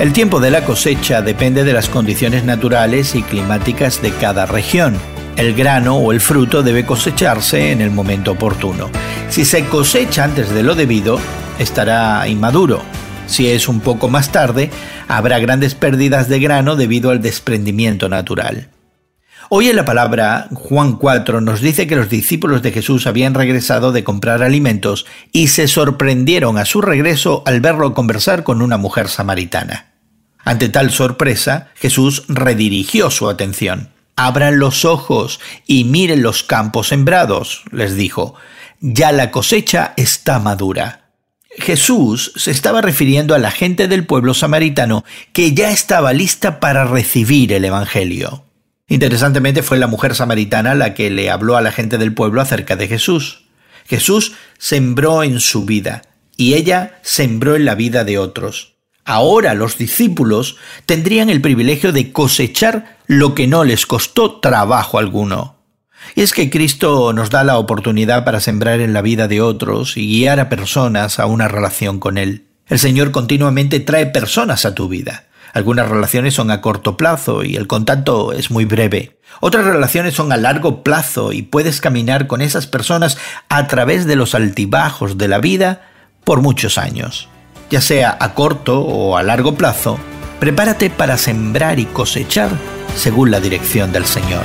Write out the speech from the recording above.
El tiempo de la cosecha depende de las condiciones naturales y climáticas de cada región. El grano o el fruto debe cosecharse en el momento oportuno. Si se cosecha antes de lo debido, estará inmaduro. Si es un poco más tarde, habrá grandes pérdidas de grano debido al desprendimiento natural. Hoy en la palabra Juan 4 nos dice que los discípulos de Jesús habían regresado de comprar alimentos y se sorprendieron a su regreso al verlo conversar con una mujer samaritana. Ante tal sorpresa, Jesús redirigió su atención. Abran los ojos y miren los campos sembrados, les dijo. Ya la cosecha está madura. Jesús se estaba refiriendo a la gente del pueblo samaritano que ya estaba lista para recibir el Evangelio. Interesantemente fue la mujer samaritana la que le habló a la gente del pueblo acerca de Jesús. Jesús sembró en su vida y ella sembró en la vida de otros. Ahora los discípulos tendrían el privilegio de cosechar lo que no les costó trabajo alguno. Y es que Cristo nos da la oportunidad para sembrar en la vida de otros y guiar a personas a una relación con Él. El Señor continuamente trae personas a tu vida. Algunas relaciones son a corto plazo y el contacto es muy breve. Otras relaciones son a largo plazo y puedes caminar con esas personas a través de los altibajos de la vida por muchos años ya sea a corto o a largo plazo, prepárate para sembrar y cosechar según la dirección del Señor.